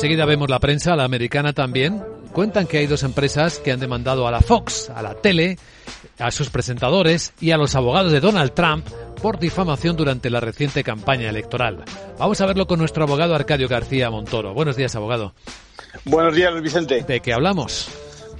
enseguida vemos la prensa, la americana también. Cuentan que hay dos empresas que han demandado a la Fox, a la tele, a sus presentadores y a los abogados de Donald Trump por difamación durante la reciente campaña electoral. Vamos a verlo con nuestro abogado Arcadio García Montoro. Buenos días, abogado. Buenos días, Vicente. ¿De qué hablamos?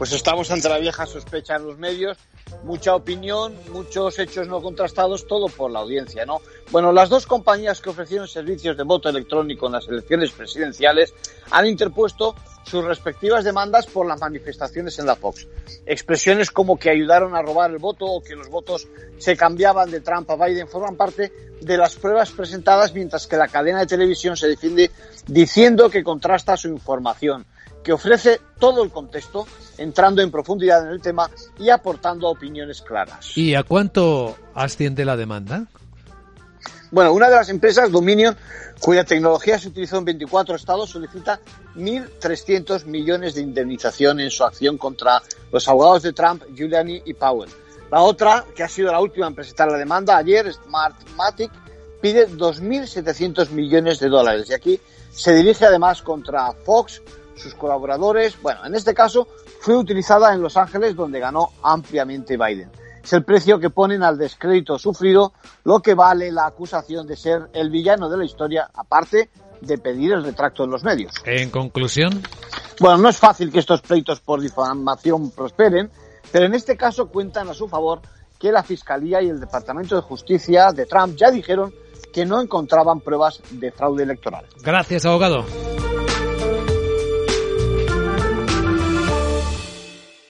Pues estamos ante la vieja sospecha en los medios, mucha opinión, muchos hechos no contrastados, todo por la audiencia, ¿no? Bueno, las dos compañías que ofrecieron servicios de voto electrónico en las elecciones presidenciales han interpuesto sus respectivas demandas por las manifestaciones en la Fox. Expresiones como que ayudaron a robar el voto o que los votos se cambiaban de Trump a Biden forman parte de las pruebas presentadas mientras que la cadena de televisión se defiende diciendo que contrasta su información que ofrece todo el contexto, entrando en profundidad en el tema y aportando opiniones claras. ¿Y a cuánto asciende la demanda? Bueno, una de las empresas, Dominion, cuya tecnología se utilizó en 24 estados, solicita 1.300 millones de indemnización en su acción contra los abogados de Trump, Giuliani y Powell. La otra, que ha sido la última en presentar la demanda ayer, Smartmatic, pide 2.700 millones de dólares. Y aquí se dirige además contra Fox, sus colaboradores. Bueno, en este caso fue utilizada en Los Ángeles, donde ganó ampliamente Biden. Es el precio que ponen al descrédito sufrido, lo que vale la acusación de ser el villano de la historia, aparte de pedir el retracto en los medios. En conclusión. Bueno, no es fácil que estos pleitos por difamación prosperen, pero en este caso cuentan a su favor que la Fiscalía y el Departamento de Justicia de Trump ya dijeron que no encontraban pruebas de fraude electoral. Gracias, abogado.